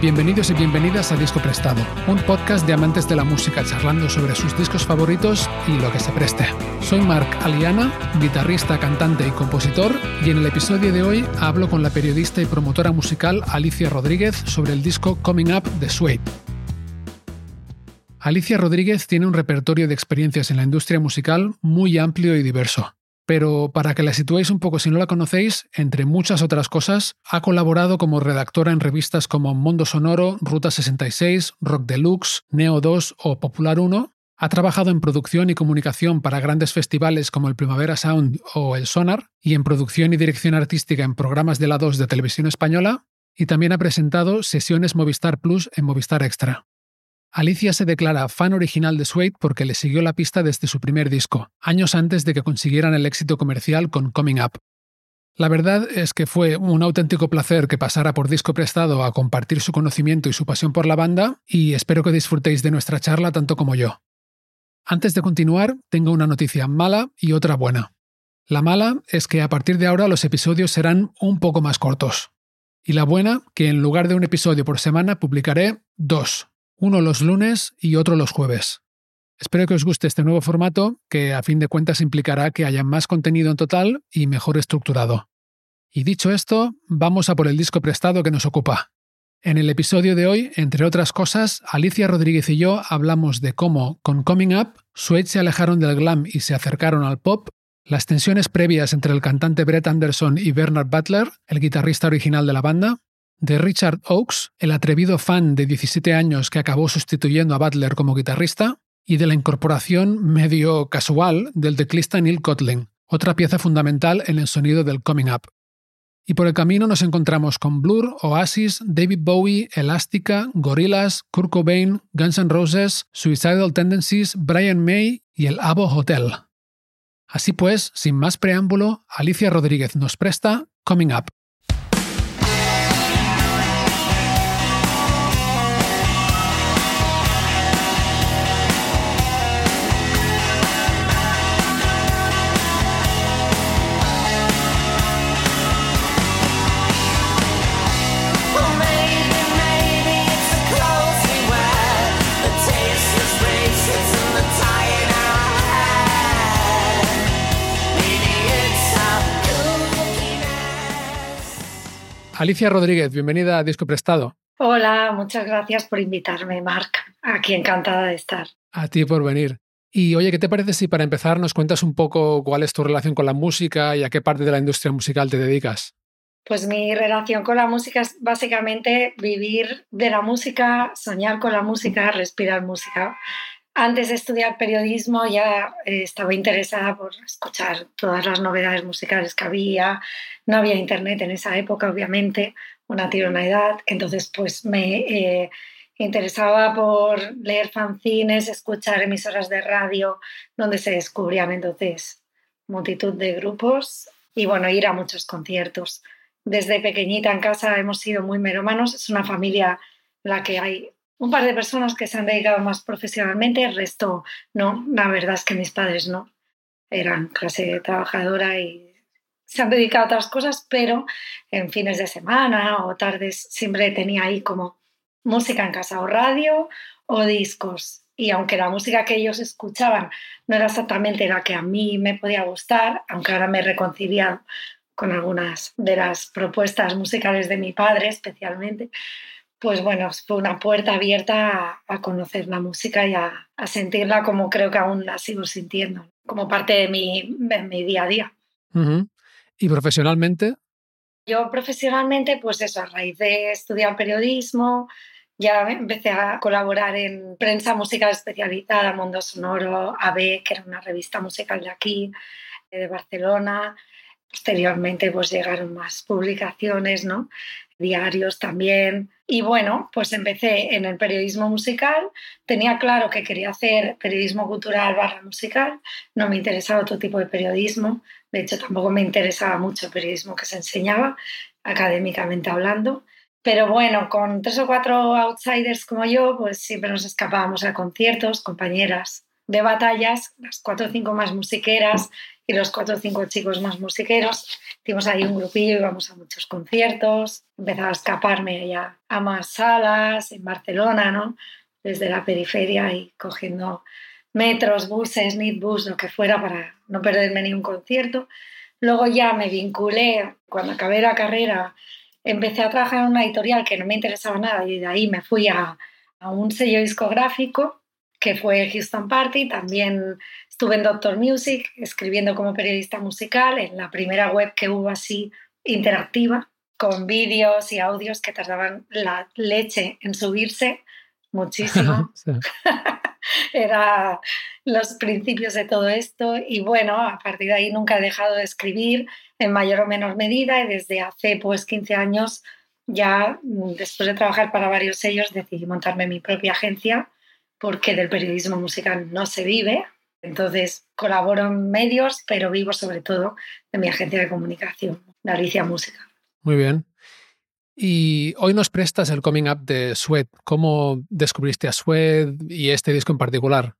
Bienvenidos y bienvenidas a Disco Prestado, un podcast de amantes de la música charlando sobre sus discos favoritos y lo que se preste. Soy Marc Aliana, guitarrista, cantante y compositor, y en el episodio de hoy hablo con la periodista y promotora musical Alicia Rodríguez sobre el disco Coming Up de Suede. Alicia Rodríguez tiene un repertorio de experiencias en la industria musical muy amplio y diverso pero para que la situéis un poco si no la conocéis, entre muchas otras cosas, ha colaborado como redactora en revistas como Mundo Sonoro, Ruta 66, Rock Deluxe, Neo 2 o Popular 1. Ha trabajado en producción y comunicación para grandes festivales como el Primavera Sound o el Sonar, y en producción y dirección artística en programas de la 2 de televisión española, y también ha presentado sesiones Movistar Plus en Movistar Extra. Alicia se declara fan original de Suede porque le siguió la pista desde su primer disco, años antes de que consiguieran el éxito comercial con Coming Up. La verdad es que fue un auténtico placer que pasara por disco prestado a compartir su conocimiento y su pasión por la banda, y espero que disfrutéis de nuestra charla tanto como yo. Antes de continuar, tengo una noticia mala y otra buena. La mala es que a partir de ahora los episodios serán un poco más cortos. Y la buena, que en lugar de un episodio por semana publicaré dos, uno los lunes y otro los jueves. Espero que os guste este nuevo formato, que a fin de cuentas implicará que haya más contenido en total y mejor estructurado. Y dicho esto, vamos a por el disco prestado que nos ocupa. En el episodio de hoy, entre otras cosas, Alicia Rodríguez y yo hablamos de cómo, con Coming Up, Suede se alejaron del glam y se acercaron al pop, las tensiones previas entre el cantante Brett Anderson y Bernard Butler, el guitarrista original de la banda, de Richard Oakes, el atrevido fan de 17 años que acabó sustituyendo a Butler como guitarrista, y de la incorporación medio casual del teclista Neil Kotlin, otra pieza fundamental en el sonido del Coming Up. Y por el camino nos encontramos con Blur, Oasis, David Bowie, Elástica, Gorillaz, Kurt Cobain, Guns N' Roses, Suicidal Tendencies, Brian May y el Abo Hotel. Así pues, sin más preámbulo, Alicia Rodríguez nos presta Coming Up. Alicia Rodríguez, bienvenida a Disco Prestado. Hola, muchas gracias por invitarme, Marc. Aquí encantada de estar. A ti por venir. Y oye, ¿qué te parece si para empezar nos cuentas un poco cuál es tu relación con la música y a qué parte de la industria musical te dedicas? Pues mi relación con la música es básicamente vivir de la música, soñar con la música, respirar música. Antes de estudiar periodismo ya eh, estaba interesada por escuchar todas las novedades musicales que había. No había internet en esa época, obviamente, una una edad. Entonces, pues me eh, interesaba por leer fanzines, escuchar emisoras de radio donde se descubrían entonces multitud de grupos y bueno, ir a muchos conciertos. Desde pequeñita en casa hemos sido muy meromanos. Es una familia en la que hay un par de personas que se han dedicado más profesionalmente, el resto no. La verdad es que mis padres no. Eran clase trabajadora y se han dedicado a otras cosas, pero en fines de semana o tardes siempre tenía ahí como música en casa o radio o discos. Y aunque la música que ellos escuchaban no era exactamente la que a mí me podía gustar, aunque ahora me he reconciliado con algunas de las propuestas musicales de mi padre especialmente, pues bueno, fue una puerta abierta a, conocer la música y a, sentirla como creo que aún la sigo sintiendo, como parte de mi, mi día a día. ¿Y profesionalmente? Yo profesionalmente, pues eso, a raíz de estudiar periodismo, ya empecé a colaborar en prensa musical especializada, Mundo Sonoro, AB, que era una revista musical de aquí, de Barcelona. Posteriormente, pues llegaron más publicaciones, ¿no? Diarios también. Y bueno, pues empecé en el periodismo musical. Tenía claro que quería hacer periodismo cultural barra musical. No me interesaba otro tipo de periodismo. De hecho, tampoco me interesaba mucho el periodismo que se enseñaba, académicamente hablando. Pero bueno, con tres o cuatro outsiders como yo, pues siempre nos escapábamos a conciertos, compañeras de batallas, las cuatro o cinco más musiqueras, y los cuatro o cinco chicos más musiqueros. Hicimos ahí un grupillo, íbamos a muchos conciertos, empezaba a escaparme ya a más salas en Barcelona, ¿no? Desde la periferia y cogiendo metros, buses, midbus, lo que fuera para no perderme ni un concierto. Luego ya me vinculé, cuando acabé la carrera, empecé a trabajar en una editorial que no me interesaba nada y de ahí me fui a, a un sello discográfico que fue Houston Party. También estuve en Doctor Music escribiendo como periodista musical en la primera web que hubo así interactiva, con vídeos y audios que tardaban la leche en subirse muchísimo. Era los principios de todo esto y bueno, a partir de ahí nunca he dejado de escribir en mayor o menor medida y desde hace pues 15 años ya mm, después de trabajar para varios sellos decidí montarme mi propia agencia porque del periodismo musical no se vive. Entonces colaboro en medios, pero vivo sobre todo de mi agencia de comunicación, de Alicia Música. Muy bien. Y hoy nos prestas el coming up de Sweat. ¿Cómo descubriste a Sweat y este disco en particular?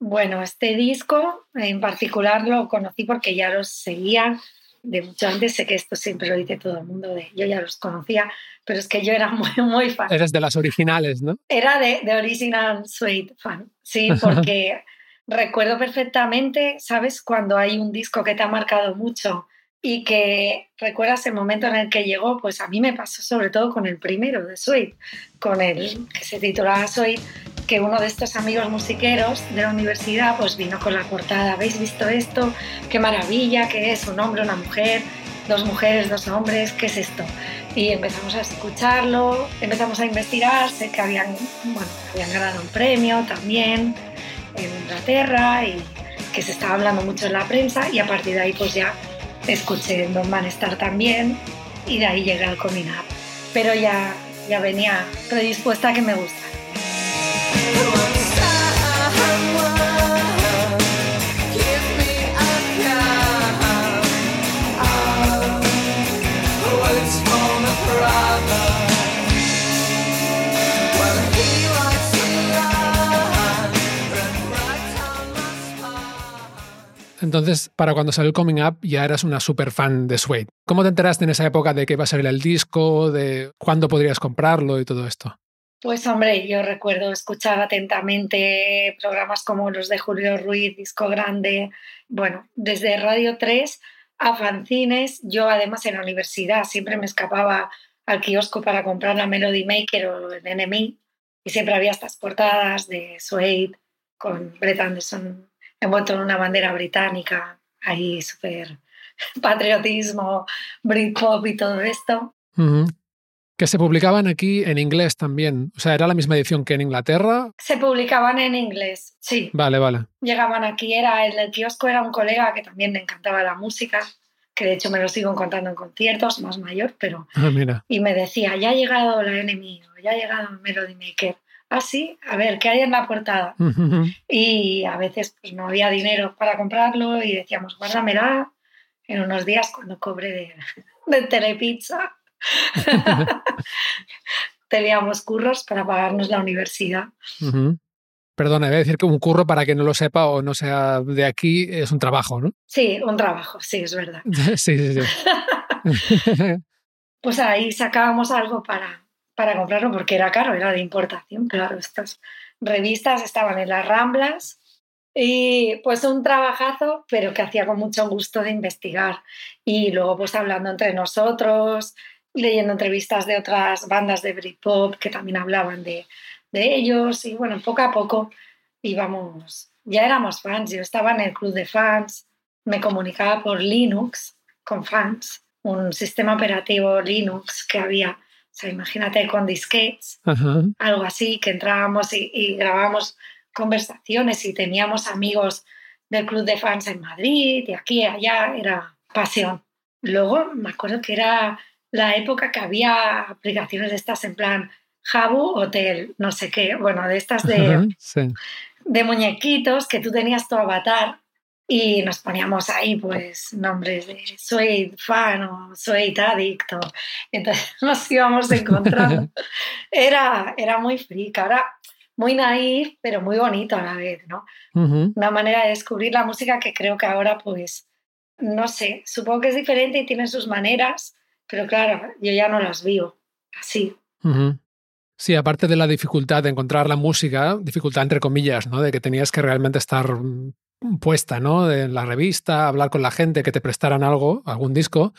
Bueno, este disco en particular lo conocí porque ya los seguía de mucho antes. Sé que esto siempre lo dice todo el mundo, de, yo ya los conocía, pero es que yo era muy, muy fan. Eres de las originales, ¿no? Era de, de Original Sweat fan, sí, porque recuerdo perfectamente, ¿sabes? Cuando hay un disco que te ha marcado mucho y que recuerdas el momento en el que llegó, pues a mí me pasó sobre todo con el primero de Sweet, con el que se titulaba Sweet, que uno de estos amigos musiqueros de la universidad pues vino con la portada, ¿habéis visto esto? ¡Qué maravilla! ¿Qué es? ¿Un hombre, una mujer? ¿Dos mujeres, dos hombres? ¿Qué es esto? Y empezamos a escucharlo, empezamos a investigar, sé que habían, bueno, habían ganado un premio también en Inglaterra y que se estaba hablando mucho en la prensa y a partir de ahí pues ya escuché Don Manestar también y de ahí llegué al Coming Up. Pero ya, ya venía predispuesta a que me gusta. Entonces, para cuando salió el Coming Up, ya eras una super fan de Suede. ¿Cómo te enteraste en esa época de que iba a salir el disco, de cuándo podrías comprarlo y todo esto? Pues hombre, yo recuerdo escuchar atentamente programas como los de Julio Ruiz, Disco Grande, bueno, desde Radio 3 a fanzines. Yo además en la universidad siempre me escapaba al kiosco para comprar la Melody Maker o el NME y siempre había estas portadas de Suede con Brett Anderson envuelto en una bandera británica, ahí súper patriotismo, Britpop y todo esto. Que se publicaban aquí en inglés también. O sea, ¿era la misma edición que en Inglaterra? Se publicaban en inglés, sí. Vale, vale. Llegaban aquí, era el del kiosco era un colega que también le encantaba la música, que de hecho me lo sigo encontrando en conciertos, más mayor, pero... Ah, mira. Y me decía, ya ha llegado la enemigo, ya ha llegado Melody Maker ah, a ver, ¿qué hay en la portada? Y a veces pues, no había dinero para comprarlo y decíamos, guárdamela en unos días cuando cobre de, de Telepizza. Teníamos curros para pagarnos la universidad. Perdona, voy a decir que un curro, para que no lo sepa o no sea de aquí, es un trabajo, ¿no? Sí, un trabajo, sí, es verdad. sí, sí, sí. pues ahí sacábamos algo para, para comprarlo porque era caro, era de importación, claro, estas revistas estaban en las Ramblas y pues un trabajazo, pero que hacía con mucho gusto de investigar y luego pues hablando entre nosotros, leyendo entrevistas de otras bandas de Britpop que también hablaban de, de ellos y bueno, poco a poco íbamos, ya éramos fans, yo estaba en el club de fans, me comunicaba por Linux con fans, un sistema operativo Linux que había o sea, imagínate con disquets, algo así, que entrábamos y, grabábamos conversaciones y teníamos amigos del club de fans en Madrid y aquí y allá, era pasión. Luego me acuerdo que era la época que había aplicaciones de estas en plan Jabu Hotel, no sé qué, bueno, de estas de, de muñequitos que tú tenías tu avatar y nos poníamos ahí pues nombres de soy fan o soy adicto. Entonces nos íbamos encontrando. Era, era muy freak, ahora muy naif, pero muy bonito a la vez, ¿no? Una manera de descubrir la música que creo que ahora pues No sé, supongo que es diferente y tiene sus maneras, pero claro, yo ya no las vivo así. Sí, aparte de la dificultad de encontrar la música, dificultad entre comillas, ¿no? De que tenías que realmente estar mm, puesta, ¿no? En la revista, hablar con la gente, que te prestaran algo, algún disco.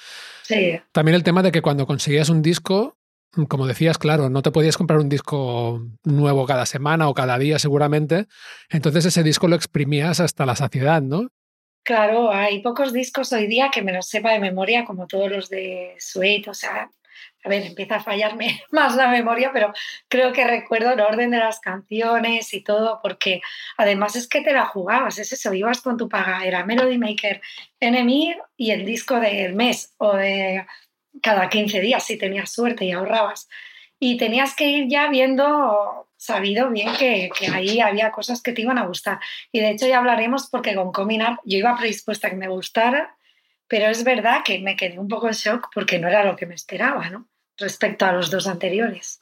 Sí. También el tema de que cuando conseguías un disco, mm, como decías, claro, no te podías comprar un disco nuevo cada semana o cada día seguramente. Entonces ese disco lo exprimías hasta la saciedad, ¿no? Claro, hay pocos discos hoy día que me los sepa de memoria, como todos los de Sweet, o sea, a ver, empieza a fallarme más la memoria, pero creo que recuerdo el orden de las canciones y todo, porque además es que te la jugabas, es eso, ibas con tu paga, era Melody Maker, Enemy y el disco del mes o de cada 15 días si tenías suerte y ahorrabas. Y tenías que ir ya viendo, sabido bien que, que, ahí había cosas que te iban a gustar. Y de hecho ya hablaremos porque con Coming Up yo iba predispuesta a que me gustara, pero es verdad que me quedé un poco en shock porque no era lo que me esperaba, ¿no? respecto a los dos anteriores.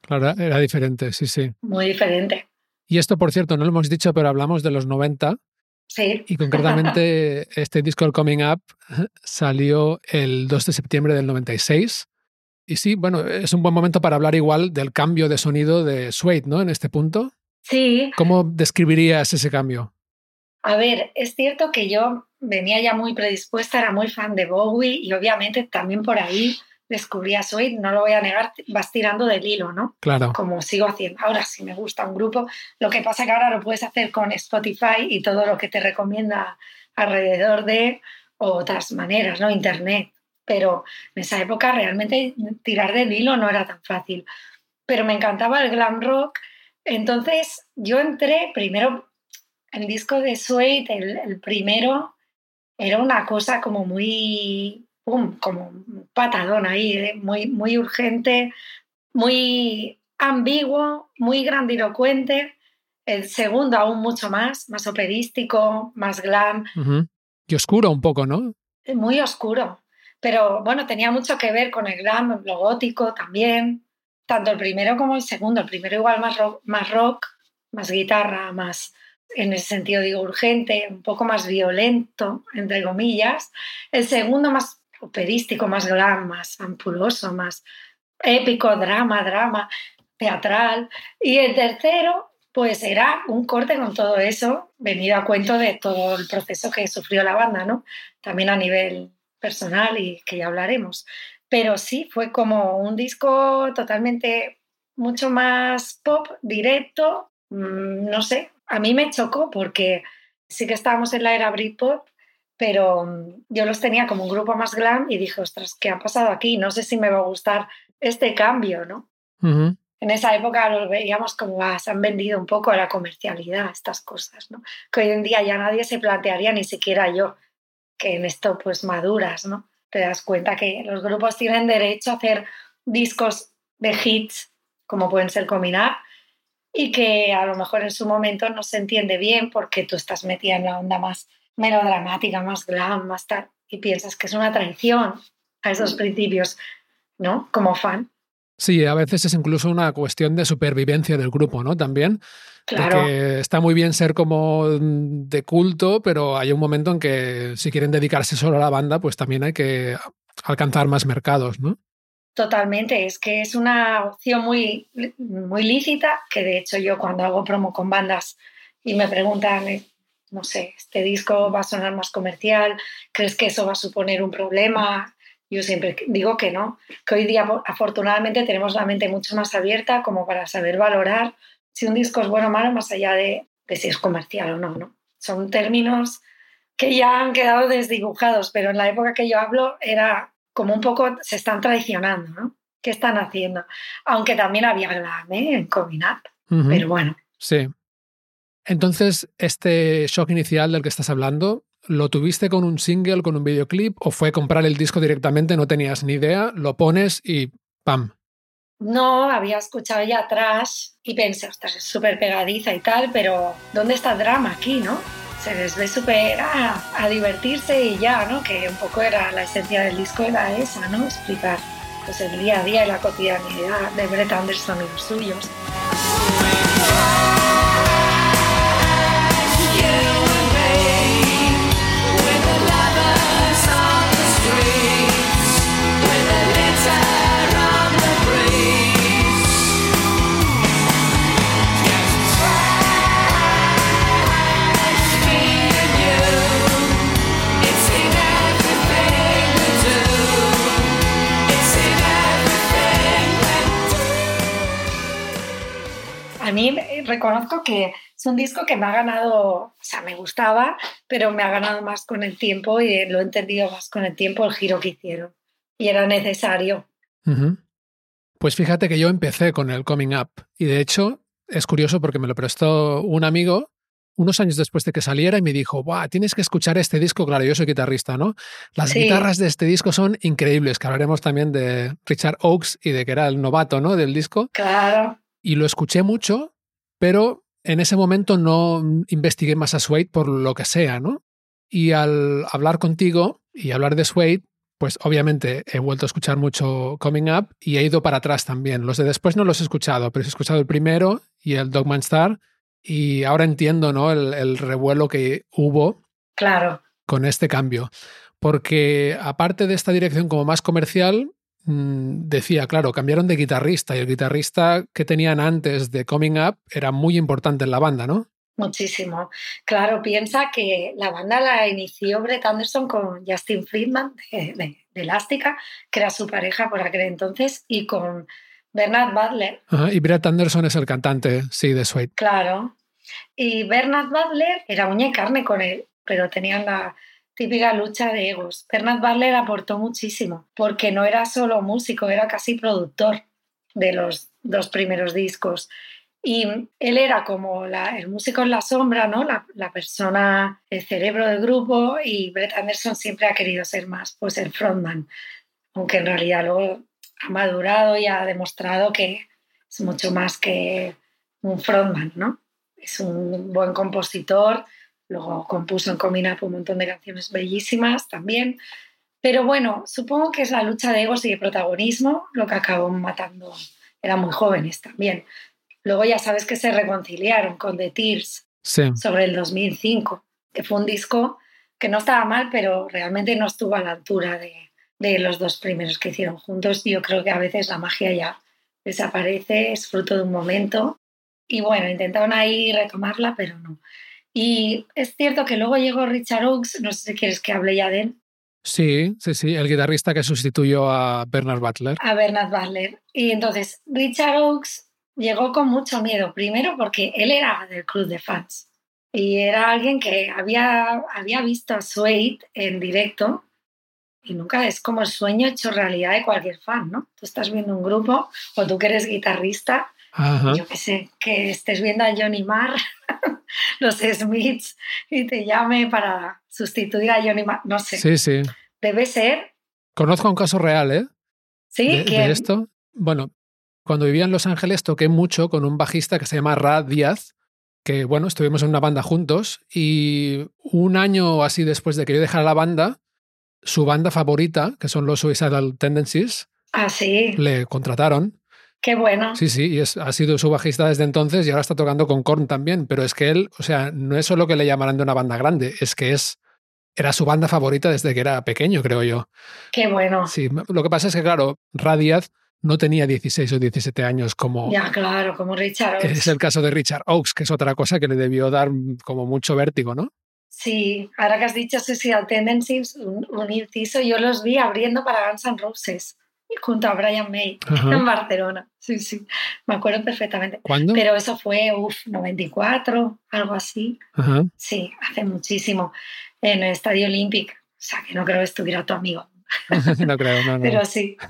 Claro, era diferente, sí, sí. Muy diferente. Y esto, por cierto, no lo hemos dicho, pero hablamos de los 90. Sí. Y concretamente este disco, el Coming Up, salió el 2 de septiembre del 96. Y sí, bueno, es un buen momento para hablar igual del cambio de sonido de Suede, ¿no? En este punto. Sí. ¿Cómo describirías ese cambio? A ver, es cierto que yo venía ya muy predispuesta, era muy fan de Bowie y obviamente también por ahí descubrí a no lo voy a negar, vas tirando del hilo, ¿no? Claro. Como sigo haciendo. Ahora, si me gusta un grupo, lo que pasa que ahora lo puedes hacer con Spotify y todo lo que te recomienda alrededor de otras maneras, ¿no? Internet. Pero en esa época realmente tirar del hilo no era tan fácil. Pero me encantaba el glam rock. Entonces yo entré primero, el disco de Suede, el primero, era una cosa como muy como un patadón ahí, ¿eh? muy, muy urgente, muy ambiguo, muy grandilocuente. El segundo aún mucho más, más operístico, más glam. Y oscuro un poco, ¿no? Muy oscuro. Pero bueno, tenía mucho que ver con el glam, lo gótico también. Tanto el primero como el segundo. El primero igual más rock, más, rock, más guitarra, más, en ese sentido digo, urgente, un poco más violento, entre comillas. El segundo más operístico, más glam, más ampuloso, más épico, drama, drama, teatral. Y el tercero, pues era un corte con todo eso, venido a cuento de todo el proceso que sufrió la banda, ¿no? También a nivel personal y que ya hablaremos. Pero sí, fue como un disco totalmente mucho más pop, directo, mm, no sé, a mí me chocó porque sí que estábamos en la era Britpop, pero mm, yo los tenía como un grupo más glam y dije, ostras, ¿qué ha pasado aquí? No sé si me va a gustar este cambio, ¿no? En esa época los veíamos como, ah, se han vendido un poco a la comercialidad, estas cosas, ¿no? Que hoy en día ya nadie se plantearía, ni siquiera yo, que en esto pues maduras, ¿no? Te das cuenta que los grupos tienen derecho a hacer discos de hits, como pueden ser Combinar, y que a lo mejor en su momento no se entiende bien porque tú estás metida en la onda más melodramática, más glam, más tal, y piensas que es una traición a esos mm. principios, ¿no? Como fan. Sí, a veces es incluso una cuestión de supervivencia del grupo, ¿no? También. Claro. Que está muy bien ser como de culto, pero hay un momento en que si quieren dedicarse solo a la banda, pues también hay que alcanzar más mercados, ¿no? Totalmente, es que es una opción muy, muy lícita, que de hecho yo cuando hago promo con bandas y me preguntan no sé, este disco va a sonar más comercial, ¿crees que eso va a suponer un problema? Yo siempre digo que no, que hoy día afortunadamente tenemos la mente mucho más abierta como para saber valorar si un disco es bueno o malo más allá de, si es comercial o no, no. Son términos que ya han quedado desdibujados, pero en la época que yo hablo era como un poco, se están traicionando, ¿no? ¿Qué están haciendo? Aunque también había glam ¿eh? en Combinat, pero bueno. Sí, entonces, este shock inicial del que estás hablando, ¿lo tuviste con un single, con un videoclip o fue comprar el disco directamente, no tenías ni idea, lo pones y ¡pam! No, había escuchado ya atrás y pensé, ostras, es súper pegadiza y tal, pero ¿dónde está el drama aquí, no? Se les ve súper ah, a divertirse y ya, ¿no? Que un poco era la esencia del disco, era esa, ¿no? Explicar pues, el día a día y la cotidianidad de Brett Anderson y los suyos. Reconozco que es un disco que me ha ganado, o sea, me gustaba, pero me ha ganado más con el tiempo y lo he entendido más con el tiempo el giro que hicieron. Y era necesario. Pues fíjate que yo empecé con el Coming Up y de hecho es curioso porque me lo prestó un amigo unos años después de que saliera y me dijo, Buah, tienes que escuchar este disco. Claro, yo soy guitarrista, ¿no? Las guitarras de este disco son increíbles, que hablaremos también de Richard Oakes y de que era el novato, ¿no? Del disco. Claro. Y lo escuché mucho, pero en ese momento no investigué más a Suede por lo que sea, ¿no? Y al hablar contigo y hablar de Suede, pues obviamente he vuelto a escuchar mucho Coming Up y he ido para atrás también. Los de después no los he escuchado, pero he escuchado el primero y el Dogman Star y ahora entiendo ¿no? el, revuelo que hubo claro. con este cambio. Porque aparte de esta dirección como más comercial, decía, claro, cambiaron de guitarrista y el guitarrista que tenían antes de Coming Up era muy importante en la banda, ¿no? Muchísimo. Claro, piensa que la banda la inició Brett Anderson con Justin Friedman de, de, Elástica, que era su pareja por aquel entonces, y con Bernard Butler. y Brett Anderson es el cantante, sí, de Suede. Claro. Y Bernard Butler era uña y carne con él, pero tenían la típica lucha de egos. Bernard Butler aportó muchísimo, porque no era solo músico, era casi productor de los dos primeros discos. Y él era como el músico en la sombra, ¿no? La, persona, el cerebro del grupo y Brett Anderson siempre ha querido ser más, pues el frontman, aunque en realidad luego ha madurado y ha demostrado que es mucho más que un frontman, ¿no? Es un buen compositor, luego compuso en Comina un montón de canciones bellísimas también, pero bueno, supongo que es la lucha de egos y de protagonismo lo que acabó matando. Eran muy jóvenes también. Luego ya sabes que se reconciliaron con The Tears sobre el 2005, que fue un disco que no estaba mal, pero realmente no estuvo a la altura de, de los dos primeros que hicieron juntos. Yo creo que a veces la magia ya desaparece, es fruto de un momento. Y bueno, intentaron ahí retomarla, pero no. Y es cierto que luego llegó Richard Oakes, no sé si quieres que hable ya de él. Sí, sí, sí, el guitarrista que sustituyó a Bernard Butler. A Bernard Butler. Y entonces Richard Oakes llegó con mucho miedo, primero porque él era del club de fans y era alguien que había, había visto a Suede en directo y nunca es como el sueño hecho realidad de cualquier fan, ¿no? Tú estás viendo un grupo o tú que eres guitarrista, yo qué sé, que estés viendo a Johnny Marr, los Smiths, y te llame para sustituir a Johnny Marr, no sé. Sí, sí. Debe ser. Conozco un caso real, ¿eh? Sí, de esto. Bueno, cuando vivía en Los Ángeles toqué mucho con un bajista que se llama Rad Díaz, que bueno, estuvimos en una banda juntos y un año así después de que yo dejara la banda, su banda favorita, que son los Suicidal Tendencies, ah, le contrataron. Qué bueno. Sí, sí, y es, ha sido su bajista desde entonces y ahora está tocando con Korn también, pero es que él, o sea, no es solo que le llamaran de una banda grande, es que es era su banda favorita desde que era pequeño, creo yo. Qué bueno. Sí, lo que pasa es que, claro, Radiaz no tenía 16 o 17 años como... Ya, claro, como Richard Oakes. Es el caso de Richard Oakes, que es otra cosa que le debió dar como mucho vértigo, ¿no? Sí, ahora que has dicho Social Tendencies, un, inciso, yo los vi abriendo para Guns N' Roses junto a Brian May en Barcelona. Sí, sí, me acuerdo perfectamente. ¿Cuándo? Pero eso fue, uff, 94, algo así. Sí, hace muchísimo, en el Estadio Olímpico. O sea, que no creo que estuviera tu amigo. no creo, no, no. Pero sí.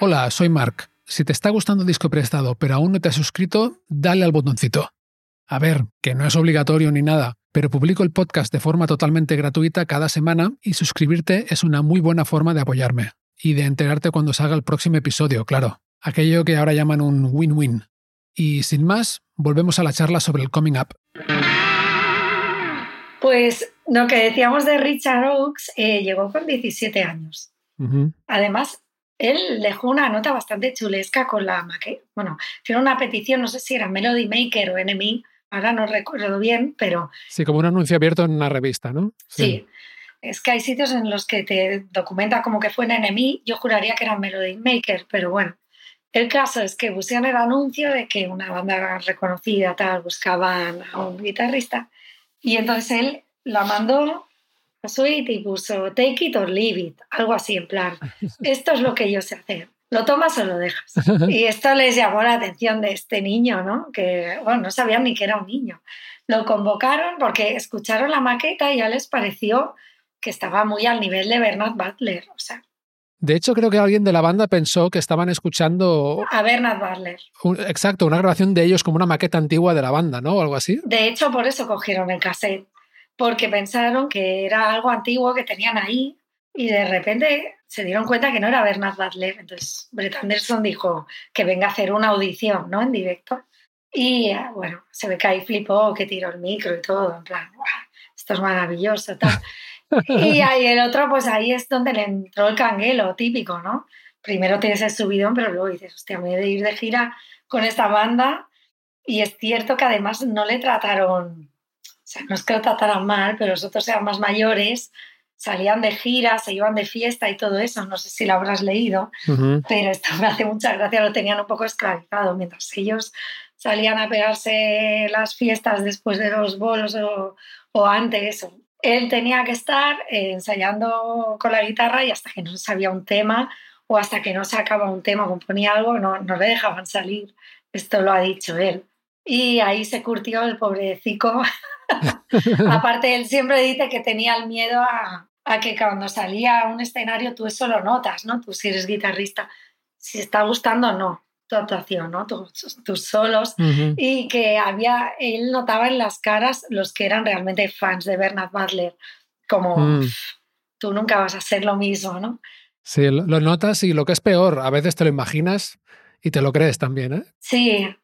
Hola, soy Mark. Si te está gustando Disco Prestado, pero aún no te has suscrito, dale al botoncito. A ver, que no es obligatorio ni nada, pero publico el podcast de forma totalmente gratuita cada semana y suscribirte es una muy buena forma de apoyarme y de enterarte cuando salga el próximo episodio, claro. Aquello que ahora llaman un win-win. Y sin más, volvemos a la charla sobre el coming up. Pues lo que decíamos de Richard Oakes, eh, llegó con 17 años. Además, él dejó una nota bastante chulesca con la maqueta. Bueno, tiene una petición, no sé si era Melody Maker o NME, ahora no recuerdo bien, pero... Sí, como un anuncio abierto en una revista, ¿no? Sí. Es que hay sitios en los que te documenta como que fue en NME, yo juraría que era Melody Maker, pero bueno. El caso es que pusieron el anuncio de que una banda reconocida tal buscaban a un guitarrista y entonces él la mandó a Suite y puso take it or leave it, algo así en plan, esto es lo que yo sé hacer. ¿Lo tomas o lo dejas? Y esto les llamó la atención de este niño, ¿no? Que, bueno, no sabían ni que era un niño. Lo convocaron porque escucharon la maqueta y ya les pareció que estaba muy al nivel de Bernard Butler, o sea, de hecho, creo que alguien de la banda pensó que estaban escuchando. A Bernard Butler. exacto, una grabación de ellos como una maqueta antigua de la banda, ¿no? O algo así. De hecho, por eso cogieron el cassette, porque pensaron que era algo antiguo que tenían ahí y de repente se dieron cuenta que no era Bernard Butler. Entonces, Brett Anderson dijo que venga a hacer una audición, ¿no? En directo. Y eh, bueno, se ve que ahí flipó, que tiró el micro y todo, en plan, esto es maravilloso, tal. Y ahí el otro, pues ahí es donde le entró el canguelo típico, ¿no? Primero tienes el subidón, pero luego dices, hostia, me voy a ir de gira con esta banda. Y es cierto que además no le trataron, o sea, no es que lo trataran mal, pero los otros eran más mayores, salían de gira, se iban de fiesta y todo eso. No sé si lo habrás leído, pero esto me hace mucha gracia, lo tenían un poco esclavizado, mientras ellos salían a pegarse las fiestas después de los bolos o, o antes, él tenía que estar eh, ensayando con la guitarra y hasta que no sabía un tema o hasta que no sacaba un tema, componía algo, no, no le dejaban salir. Esto lo ha dicho él. Y ahí se curtió el pobrecico. Aparte, él siempre dice que tenía el miedo a, a, que cuando salía a un escenario tú eso lo notas, ¿no? Tú si eres guitarrista, si está gustando o no tu actuación, ¿no? tus, tus solos, y que había, él notaba en las caras los que eran realmente fans de Bernard Butler, como mm. tú nunca vas a ser lo mismo, ¿no? Sí, lo, notas y lo que es peor, a veces te lo imaginas y te lo crees también, ¿eh? Sí,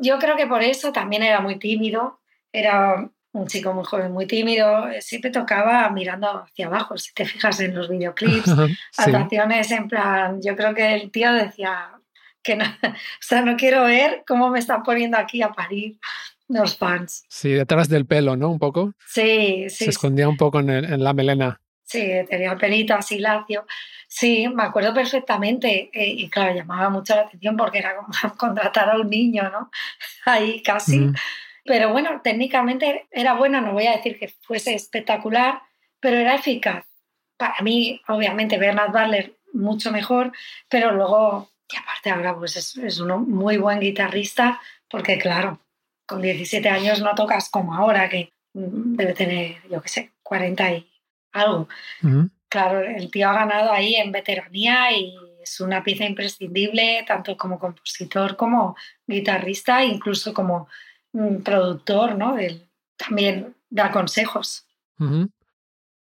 yo creo que por eso también era muy tímido, era un chico muy joven, muy tímido, siempre tocaba mirando hacia abajo, si te fijas en los videoclips, actuaciones en plan, yo creo que el tío decía, que no, o sea, no quiero ver cómo me están poniendo aquí a parir los fans. Sí, detrás del pelo, ¿no? Un poco. Sí, sí. Se escondía un poco en, la melena. Sí, tenía el pelito así lacio. Sí, me acuerdo perfectamente. Eh, y claro, llamaba mucho la atención porque era como contratar a un niño, ¿no? Ahí casi. Pero bueno, técnicamente era bueno, no voy a decir que fuese espectacular, pero era eficaz. Para mí, obviamente, Bernard Butler mucho mejor, pero luego y aparte ahora pues es, es un muy buen guitarrista porque claro, con 17 años no tocas como ahora, que debe tener, yo qué sé, 40 y algo. Claro, el tío ha ganado ahí en veteranía y es una pieza imprescindible, tanto como compositor como guitarrista, incluso como productor, ¿no? Él también da consejos.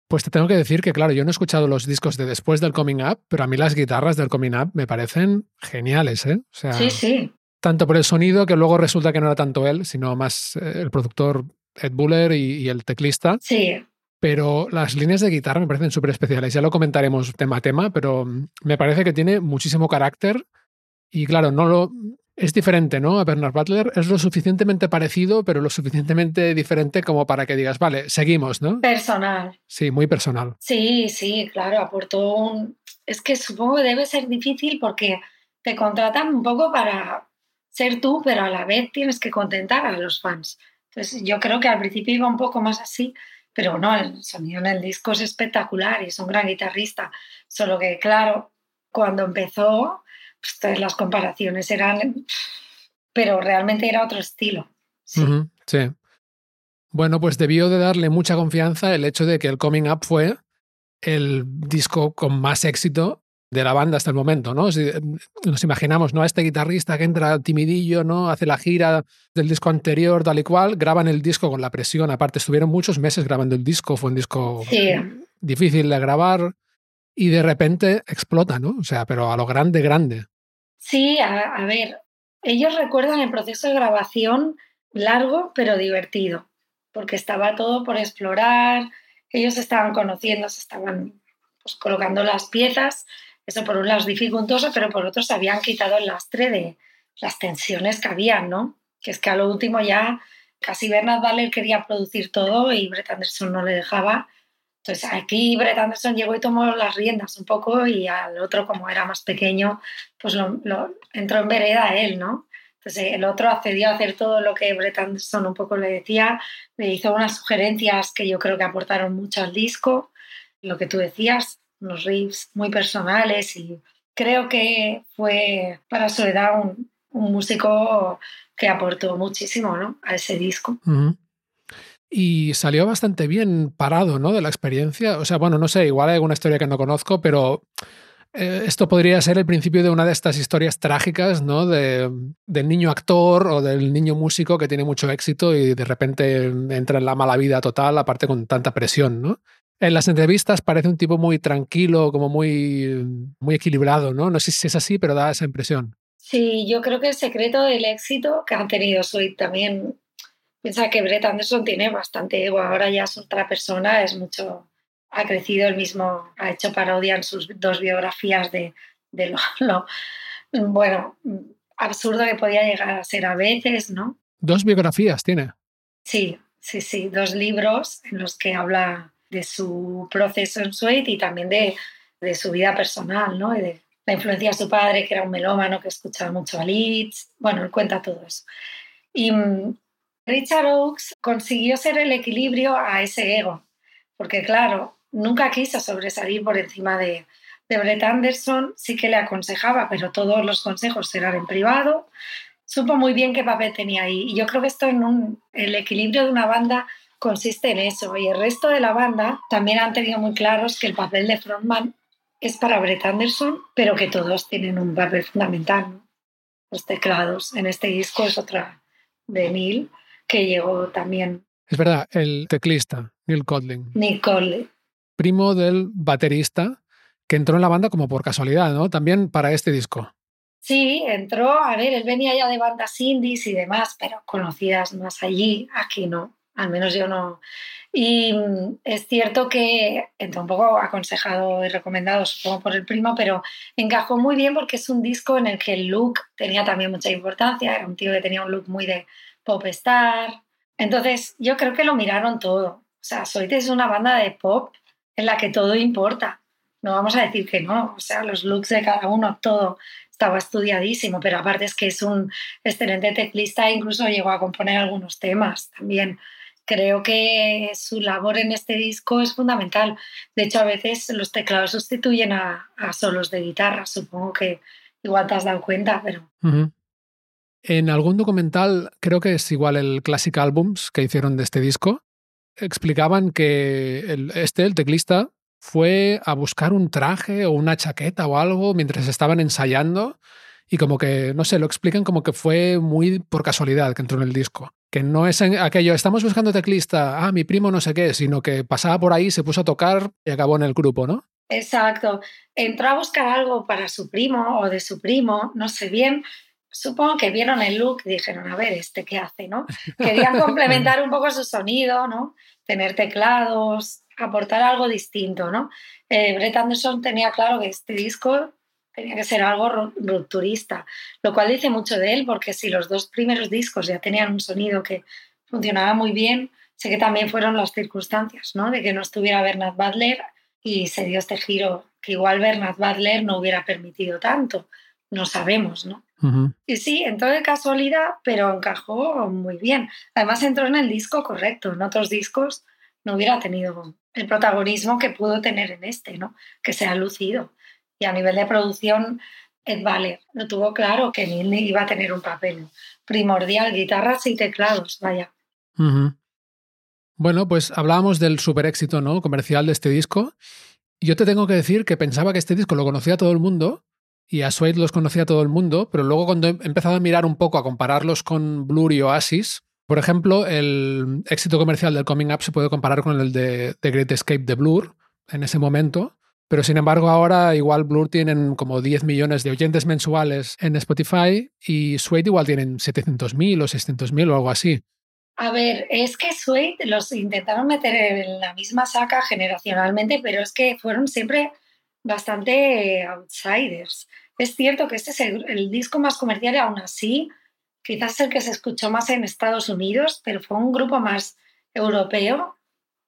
Pues te tengo que decir que, claro, yo no he escuchado los discos de después del Coming Up, pero a mí las guitarras del Coming Up me parecen geniales, ¿eh? O sea, sí, sí. Tanto por el sonido, que luego resulta que no era tanto él, sino más eh, el productor Ed Buller y, el teclista. Sí. Pero las líneas de guitarra me parecen súper especiales. Ya lo comentaremos tema a tema, pero me parece que tiene muchísimo carácter. Y claro, no lo, es diferente, ¿no? A Bernard Butler es lo suficientemente parecido, pero lo suficientemente diferente como para que digas, vale, seguimos, ¿no? Personal. Sí, muy personal. Sí, sí, claro, aportó un... Es que supongo que debe ser difícil porque te contratan un poco para ser tú, pero a la vez tienes que contentar a los fans. Entonces yo creo que al principio iba un poco más así, pero no, el sonido en el disco es espectacular y es un gran guitarrista. Solo que, claro, cuando empezó pues, las comparaciones eran, pero realmente era otro estilo. Sí. Bueno, pues debió de darle mucha confianza el hecho de que el Coming Up fue el disco con más éxito de la banda hasta el momento, ¿no? nos imaginamos, ¿no? A este guitarrista que entra timidillo, ¿no? Hace la gira del disco anterior, tal y cual, graban el disco con la presión. Aparte, estuvieron muchos meses grabando el disco, fue un disco difícil de grabar y de repente explota, ¿no? O sea, pero a lo grande, grande. Sí, a, ver, ellos recuerdan el proceso de grabación largo pero divertido, porque estaba todo por explorar, ellos estaban conociendo, se estaban pues, colocando las piezas, eso por un lado es dificultoso, pero por otro se habían quitado el lastre de las tensiones que habían, ¿no? Que es que a lo último ya casi Bernard quería producir todo y Brett Anderson no le dejaba entonces aquí Brett Anderson llegó y tomó las riendas un poco y al otro, como era más pequeño, pues lo, entró en vereda él, ¿no? Entonces el otro accedió a hacer todo lo que Brett Anderson un poco le decía, le hizo unas sugerencias que yo creo que aportaron mucho al disco, lo que tú decías, unos riffs muy personales y creo que fue para su edad un, músico que aportó muchísimo ¿no? a ese disco. Y salió bastante bien parado, ¿no? De la experiencia. O sea, bueno, no sé, igual hay alguna historia que no conozco, pero eh, esto podría ser el principio de una de estas historias trágicas, ¿no? De, del niño actor o del niño músico que tiene mucho éxito y de repente entra en la mala vida total, aparte con tanta presión, ¿no? En las entrevistas parece un tipo muy tranquilo, como muy, muy equilibrado, ¿no? No sé si es así, pero da esa impresión. Sí, yo creo que el secreto del éxito que han tenido Sweet también, piensa que Brett Anderson tiene bastante ego, ahora ya es otra persona, es mucho, ha crecido el mismo, ha hecho parodia en sus dos biografías de, de lo, bueno, absurdo que podía llegar a ser a veces, ¿no? Dos biografías tiene. Sí, sí, sí, dos libros en los que habla de su proceso en Sweet y también de, de su vida personal, ¿no? Y de la influencia de su padre, que era un melómano que escuchaba mucho a Leeds. Bueno, él cuenta todo eso. Y mm, Richard Oakes consiguió ser el equilibrio a ese ego, porque claro, nunca quiso sobresalir por encima de, de Brett Anderson, sí que le aconsejaba, pero todos los consejos eran en privado. Supo muy bien qué papel tenía ahí. Y yo creo que esto en un, el equilibrio de una banda consiste en eso. Y el resto de la banda también han tenido muy claros que el papel de frontman es para Brett Anderson, pero que todos tienen un papel fundamental. Los teclados. En este disco es otra de Neil, que llegó también. Es verdad, el teclista, Neil Codling. Neil Codling primo del baterista, que entró en la banda como por casualidad, ¿no? También para este disco. Sí, entró, a ver, él venía ya de bandas indies y demás, pero conocidas más allí, aquí no, al menos yo no. Y mm, es cierto que entró un poco aconsejado y recomendado, supongo, por el primo, pero encajó muy bien porque es un disco en el que el look tenía también mucha importancia, era un tío que tenía un look muy de pop star. Entonces, yo creo que lo miraron todo. O sea, Soite es una banda de pop en la que todo importa. No vamos a decir que no, o sea, los looks de cada uno, todo estaba estudiadísimo, pero aparte es que es un excelente teclista e incluso llegó a componer algunos temas también. Creo que su labor en este disco es fundamental. De hecho, a veces los teclados sustituyen a, solos de guitarra. Supongo que igual te has dado cuenta, pero... En algún documental, creo que es igual el Classic Albums que hicieron de este disco, explicaban que el, este, el teclista, fue a buscar un traje o una chaqueta o algo mientras estaban ensayando y como que, no sé, lo explican como que fue muy por casualidad que entró en el disco. Que no es aquello, estamos buscando teclista, ah, mi primo no sé qué, sino que pasaba por ahí, se puso a tocar y acabó en el grupo, ¿no? Exacto. Entró a buscar algo para su primo o de su primo, no sé bien. Supongo que vieron el look y dijeron, a ver, ¿este qué hace, no? Querían complementar un poco su sonido, ¿no? tener teclados, aportar algo distinto, ¿no? Eh, Brett Anderson tenía claro que este disco tenía que ser algo rupturista, lo cual dice mucho de él, porque si los dos primeros discos ya tenían un sonido que funcionaba muy bien, sé que también fueron las circunstancias, ¿no? De que no estuviera Bernard Butler y se dio este giro que igual Bernard Butler no hubiera permitido tanto, no sabemos, ¿no? Y sí, entró de casualidad, pero encajó muy bien. Además entró en el disco correcto. En otros discos no hubiera tenido el protagonismo que pudo tener en este, ¿no? Que se ha lucido. Y a nivel de producción, Ed Valer lo tuvo claro que Neil iba a tener un papel primordial, guitarras y teclados, vaya. Bueno, pues hablábamos del super éxito ¿no? comercial de este disco. Yo te tengo que decir que pensaba que este disco lo conocía todo el mundo y a Suede los conocía todo el mundo, pero luego cuando he empezado a mirar un poco, a compararlos con Blur y Oasis, por ejemplo, el éxito comercial del Coming Up se puede comparar con el de Great Escape de Blur en ese momento, pero sin embargo ahora igual Blur tienen como 10 millones de oyentes mensuales en Spotify y Suede igual tienen 700.000 o 600.000 o algo así. A ver, es que Suede los intentaron meter en la misma saca generacionalmente, pero es que fueron siempre bastante outsiders. Es cierto que este es el, disco más comercial y aún así, quizás el que se escuchó más en Estados Unidos, pero fue un grupo más europeo.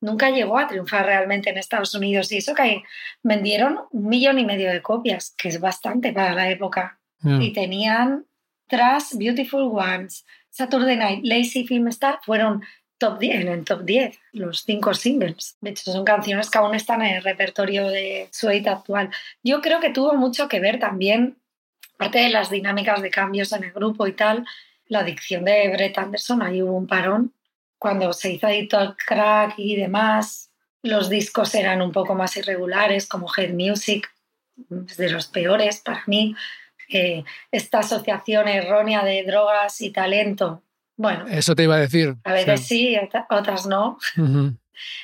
Nunca llegó a triunfar realmente en Estados Unidos y eso que vendieron un millón y medio de copias, que es bastante para la época. Y tenían Trust, Beautiful Ones, Saturday Night, Lazy Film Star, fueron top 10, en top 10, los cinco singles. De hecho, son canciones que aún están en el repertorio de Suede actual. Yo creo que tuvo mucho que ver también, aparte de las dinámicas de cambios en el grupo y tal, la adicción de Brett Anderson. Ahí hubo un parón. Cuando se hizo Editor Crack y demás, los discos eran un poco más irregulares, como Head Music, de los peores para mí. Eh, esta asociación errónea de drogas y talento. Bueno, eso te iba a decir. A veces sí, otras no.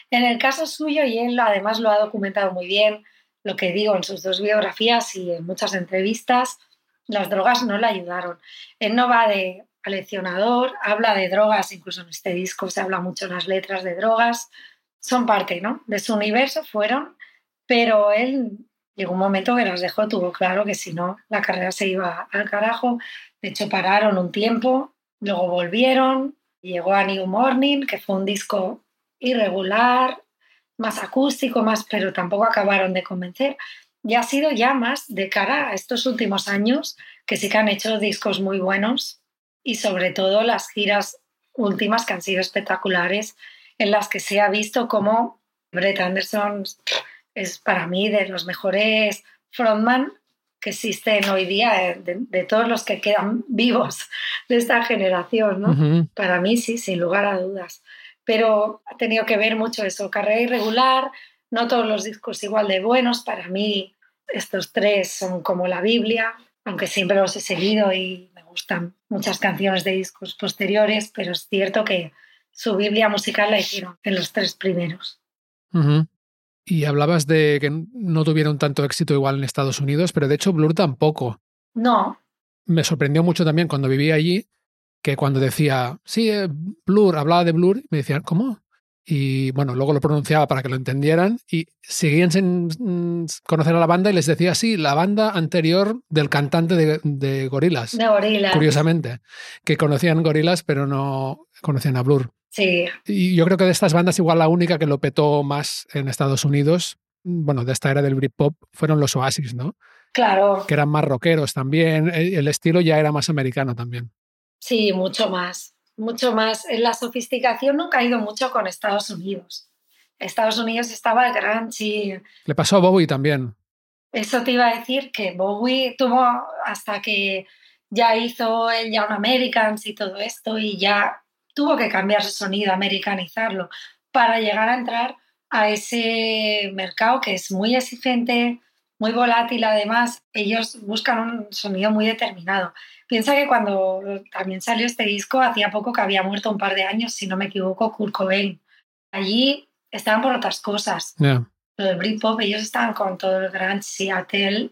En el caso suyo, y él además lo ha documentado muy bien, lo que digo en sus dos biografías y en muchas entrevistas, las drogas no le ayudaron. Él no va de aleccionador, habla de drogas, incluso en este disco se habla mucho en las letras de drogas, son parte ¿no? de su universo, fueron, pero él llegó un momento que las dejó, tuvo claro que si no, la carrera se iba al carajo. De hecho, pararon un tiempo, luego volvieron, llegó a New Morning, que fue un disco irregular, más acústico, más, pero tampoco acabaron de convencer. Y ha sido ya más de cara a estos últimos años, que sí que han hecho discos muy buenos y sobre todo las giras últimas que han sido espectaculares, en las que se ha visto cómo Brett Anderson es para mí de los mejores frontman que existen hoy día, eh, de, todos los que quedan vivos de esta generación, ¿no? Para mí sí, sin lugar a dudas. Pero ha tenido que ver mucho eso, carrera irregular, no todos los discos igual de buenos, para mí estos tres son como la Biblia, aunque siempre los he seguido y me gustan muchas canciones de discos posteriores, pero es cierto que su Biblia musical la hicieron en los tres primeros. Y hablabas de que no tuvieron tanto éxito igual en Estados Unidos, pero de hecho Blur tampoco. No. Me sorprendió mucho también cuando vivía allí que cuando decía, sí, eh, Blur, hablaba de Blur, me decían, ¿cómo? Y bueno, luego lo pronunciaba para que lo entendieran y seguían sin mm, conocer a la banda y les decía, sí, la banda anterior del cantante de, de Gorilas. De Gorilas. Curiosamente, que conocían Gorilas pero no conocían a Blur. Sí. Y yo creo que de estas bandas, igual la única que lo petó más en Estados Unidos, bueno, de esta era del Britpop, fueron los Oasis, ¿no? Claro. Que eran más rockeros también. E, el estilo ya era más americano también. Sí, mucho más. Mucho más. La sofisticación nunca ha ido mucho con Estados Unidos. Estados Unidos estaba el grunge Le pasó a Bowie también. Eso te iba a decir que Bowie tuvo hasta que ya hizo el Young Americans y todo esto y ya tuvo que cambiar su sonido, americanizarlo, para llegar a entrar a ese mercado que es muy exigente, muy volátil además. Ellos buscan un sonido muy determinado. Piensa que cuando también salió este disco, hacía poco que había muerto un par de años, si no me equivoco, Kurt Cobain. Allí estaban por otras cosas. Lo del Britpop, ellos estaban con todo el gran Seattle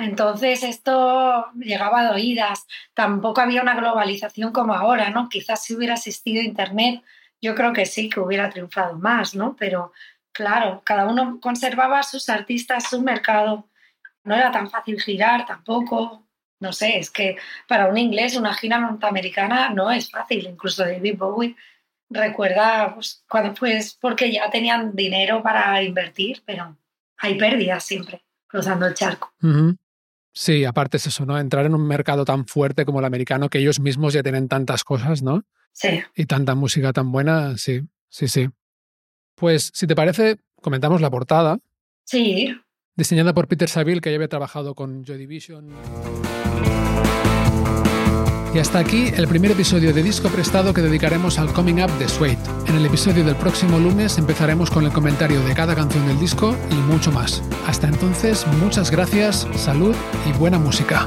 entonces esto llegaba a oídas, tampoco había una globalización como ahora, ¿no? Quizás si hubiera existido Internet, yo creo que sí, que hubiera triunfado más, ¿no? Pero claro, cada uno conservaba sus artistas, su mercado, no era tan fácil girar tampoco, no sé, es que para un inglés una gira norteamericana no es fácil, incluso David Bowie recuerda pues, cuando pues porque ya tenían dinero para invertir, pero hay pérdidas siempre cruzando el charco. Sí, aparte es eso, ¿no? Entrar en un mercado tan fuerte como el americano, que ellos mismos ya tienen tantas cosas, ¿no? Sí. Y tanta música tan buena, sí, sí, sí. Pues, si te parece, comentamos la portada. Sí. Diseñada por Peter Saville, que ya había trabajado con Joy Division. Y hasta aquí el primer episodio de Disco Prestado que dedicaremos al Coming Up de Suede. En el episodio del próximo lunes empezaremos con el comentario de cada canción del disco y mucho más. Hasta entonces, muchas gracias, salud y buena música.